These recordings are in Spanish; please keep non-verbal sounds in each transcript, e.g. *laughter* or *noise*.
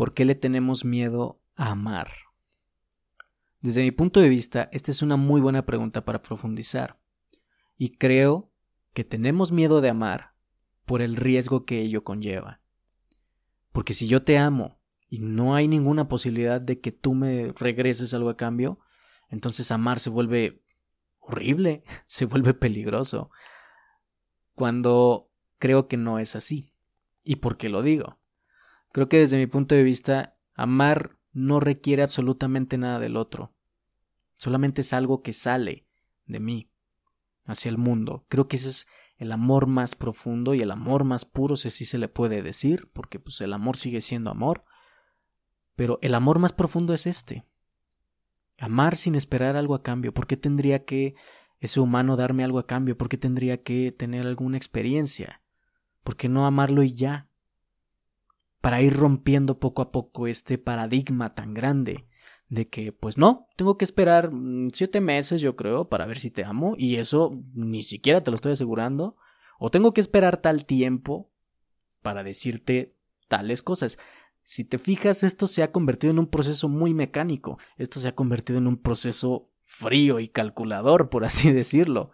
¿Por qué le tenemos miedo a amar? Desde mi punto de vista, esta es una muy buena pregunta para profundizar. Y creo que tenemos miedo de amar por el riesgo que ello conlleva. Porque si yo te amo y no hay ninguna posibilidad de que tú me regreses algo a cambio, entonces amar se vuelve horrible, *laughs* se vuelve peligroso. Cuando creo que no es así. ¿Y por qué lo digo? Creo que desde mi punto de vista, amar no requiere absolutamente nada del otro. Solamente es algo que sale de mí hacia el mundo. Creo que eso es el amor más profundo y el amor más puro, si así se le puede decir, porque pues el amor sigue siendo amor. Pero el amor más profundo es este. Amar sin esperar algo a cambio. ¿Por qué tendría que ese humano darme algo a cambio? ¿Por qué tendría que tener alguna experiencia? ¿Por qué no amarlo y ya? Para ir rompiendo poco a poco este paradigma tan grande de que, pues no, tengo que esperar mm, siete meses, yo creo, para ver si te amo, y eso ni siquiera te lo estoy asegurando, o tengo que esperar tal tiempo para decirte tales cosas. Si te fijas, esto se ha convertido en un proceso muy mecánico, esto se ha convertido en un proceso frío y calculador, por así *laughs* decirlo.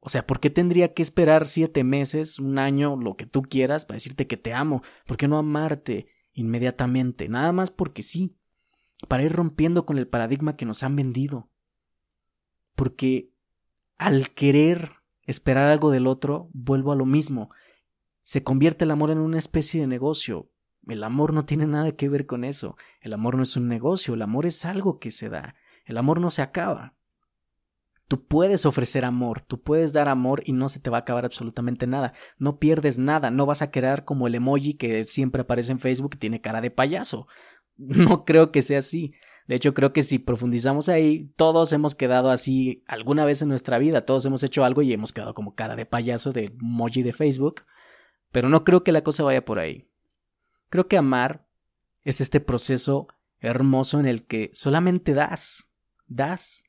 O sea, ¿por qué tendría que esperar siete meses, un año, lo que tú quieras, para decirte que te amo? ¿Por qué no amarte inmediatamente? Nada más porque sí para ir rompiendo con el paradigma que nos han vendido. Porque al querer esperar algo del otro, vuelvo a lo mismo. Se convierte el amor en una especie de negocio. El amor no tiene nada que ver con eso. El amor no es un negocio, el amor es algo que se da. El amor no se acaba. Tú puedes ofrecer amor, tú puedes dar amor y no se te va a acabar absolutamente nada. No pierdes nada, no vas a quedar como el emoji que siempre aparece en Facebook y tiene cara de payaso. *laughs* No creo que sea así. De hecho, creo que si profundizamos ahí, todos hemos quedado así alguna vez en nuestra vida, todos hemos hecho algo y hemos quedado como cara de payaso de emoji de Facebook, pero no creo que la cosa vaya por ahí. Creo que amar es este proceso hermoso en el que solamente das, das,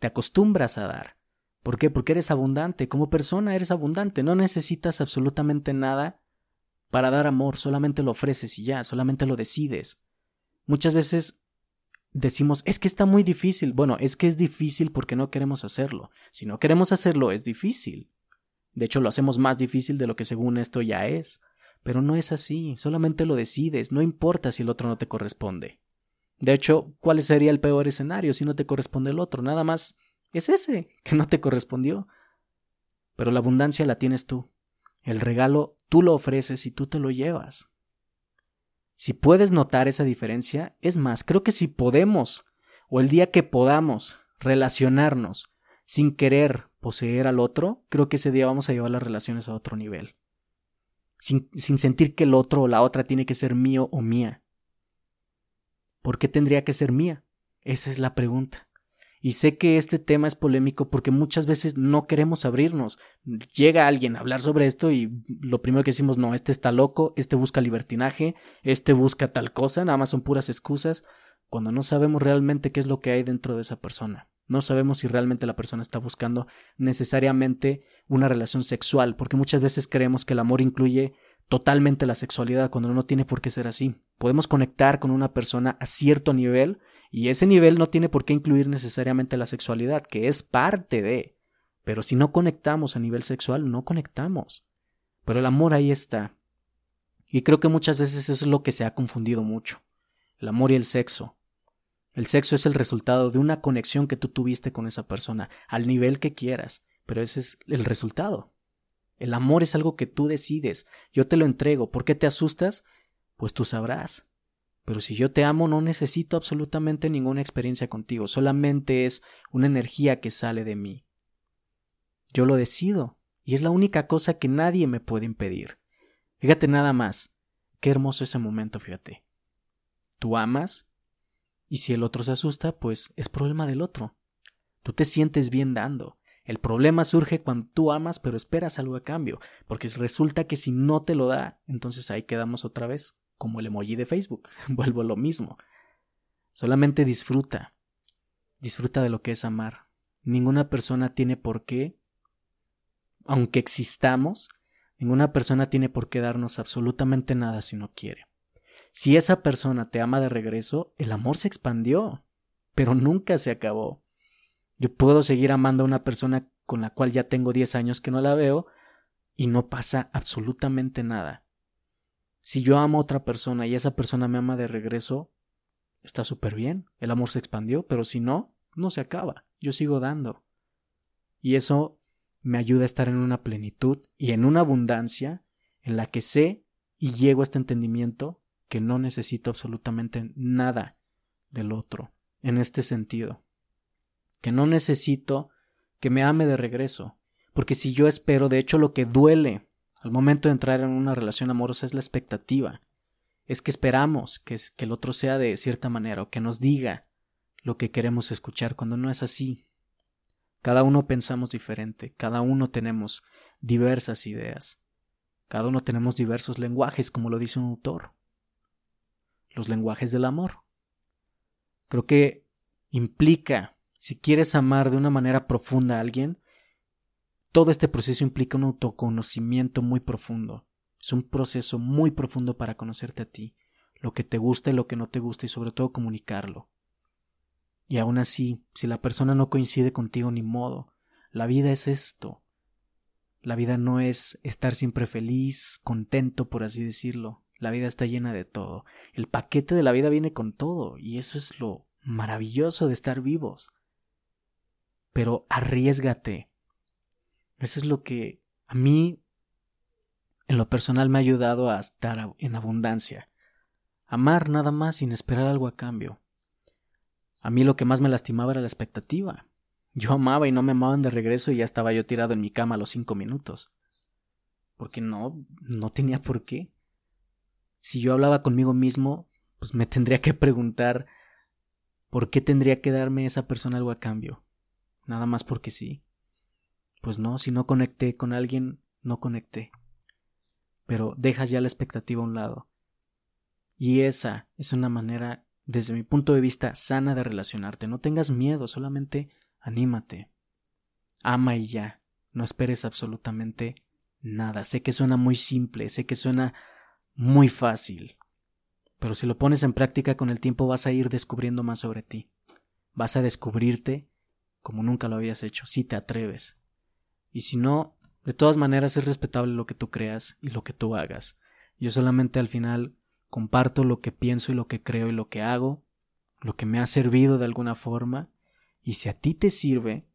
te acostumbras a dar. ¿Por qué? Porque eres abundante, como persona eres abundante, no necesitas absolutamente nada para dar amor, solamente lo ofreces y ya, solamente lo decides. Muchas veces decimos, es que está muy difícil. Bueno, es que es difícil porque no queremos hacerlo. Si no queremos hacerlo, es difícil. De hecho, lo hacemos más difícil de lo que según esto ya es. Pero no es así, solamente lo decides, no importa si el otro no te corresponde. De hecho, ¿cuál sería el peor escenario si no te corresponde el otro? Nada más es ese, *laughs* que no te correspondió. Pero la abundancia la tienes tú. El regalo tú lo ofreces y tú te lo llevas. Si puedes notar esa diferencia, es más, creo que si podemos, o el día que podamos relacionarnos sin querer poseer al otro, creo que ese día vamos a llevar las relaciones a otro nivel. Sin, sin sentir que el otro o la otra tiene que ser mío o mía. ¿Por qué tendría que ser mía? Esa es la pregunta. Y sé que este tema es polémico porque muchas veces no queremos abrirnos. Llega alguien a hablar sobre esto y lo primero que decimos, no, este está loco, este busca libertinaje, este busca tal cosa, nada más son puras excusas, cuando no sabemos realmente qué es lo que hay dentro de esa persona. No sabemos si realmente la persona está buscando necesariamente una relación sexual, porque muchas veces creemos que el amor incluye totalmente la sexualidad cuando no tiene por qué ser así. Podemos conectar con una persona a cierto nivel y ese nivel no tiene por qué incluir necesariamente la sexualidad, que es parte de. Pero si no conectamos a nivel sexual, no conectamos. Pero el amor ahí está. Y creo que muchas veces eso es lo que se ha confundido mucho. El amor y el sexo. El sexo es el resultado de una conexión que tú tuviste con esa persona, al nivel que quieras, pero ese es el resultado. El amor es algo que tú decides. Yo te lo entrego. ¿Por qué te asustas? Pues tú sabrás. Pero si yo te amo no necesito absolutamente ninguna experiencia contigo, solamente es una energía que sale de mí. Yo lo decido, y es la única cosa que nadie me puede impedir. Fíjate nada más. Qué hermoso ese momento, fíjate. Tú amas, y si el otro se asusta, pues es problema del otro. Tú te sientes bien dando. El problema surge cuando tú amas pero esperas algo a cambio, porque resulta que si no te lo da, entonces ahí quedamos otra vez, como el emoji de Facebook. *laughs* Vuelvo a lo mismo. Solamente disfruta. Disfruta de lo que es amar. Ninguna persona tiene por qué, aunque existamos, ninguna persona tiene por qué darnos absolutamente nada si no quiere. Si esa persona te ama de regreso, el amor se expandió, pero nunca se acabó. Yo puedo seguir amando a una persona con la cual ya tengo 10 años que no la veo y no pasa absolutamente nada. Si yo amo a otra persona y esa persona me ama de regreso, está súper bien, el amor se expandió, pero si no, no se acaba, yo sigo dando. Y eso me ayuda a estar en una plenitud y en una abundancia en la que sé y llego a este entendimiento que no necesito absolutamente nada del otro, en este sentido. Que no necesito que me ame de regreso, porque si yo espero, de hecho lo que duele al momento de entrar en una relación amorosa es la expectativa, es que esperamos que, que el otro sea de cierta manera o que nos diga lo que queremos escuchar cuando no es así. Cada uno pensamos diferente, cada uno tenemos diversas ideas, cada uno tenemos diversos lenguajes, como lo dice un autor. Los lenguajes del amor. Creo que implica, si quieres amar de una manera profunda a alguien, todo este proceso implica un autoconocimiento muy profundo. Es un proceso muy profundo para conocerte a ti, lo que te gusta y lo que no te gusta y sobre todo comunicarlo. Y aún así, si la persona no coincide contigo ni modo, la vida es esto. La vida no es estar siempre feliz, contento, por así decirlo. La vida está llena de todo. El paquete de la vida viene con todo, y eso es lo maravilloso de estar vivos. Pero arriesgate. Eso es lo que a mí, en lo personal, me ha ayudado a estar en abundancia. Amar nada más sin esperar algo a cambio. A mí lo que más me lastimaba era la expectativa. Yo amaba y no me amaban de regreso y ya estaba yo tirado en mi cama a los cinco minutos. Porque no, no tenía por qué. Si yo hablaba conmigo mismo, pues me tendría que preguntar por qué tendría que darme esa persona algo a cambio. Nada más porque sí. Pues no, si no conecté con alguien, no conecté. Pero dejas ya la expectativa a un lado. Y esa es una manera desde mi punto de vista, sana de relacionarte. No tengas miedo, solamente anímate. Ama y ya. No esperes absolutamente nada. Sé que suena muy simple, sé que suena muy fácil. Pero si lo pones en práctica con el tiempo vas a ir descubriendo más sobre ti. Vas a descubrirte como nunca lo habías hecho, si te atreves. Y si no, de todas maneras es respetable lo que tú creas y lo que tú hagas. Yo solamente al final comparto lo que pienso y lo que creo y lo que hago, lo que me ha servido de alguna forma, y si a ti te sirve,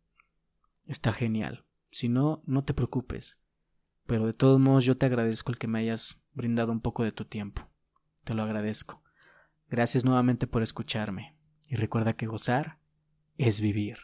está genial. Si no, no te preocupes. Pero de todos modos yo te agradezco el que me hayas brindado un poco de tu tiempo. Te lo agradezco. Gracias nuevamente por escucharme. Y recuerda que gozar es vivir.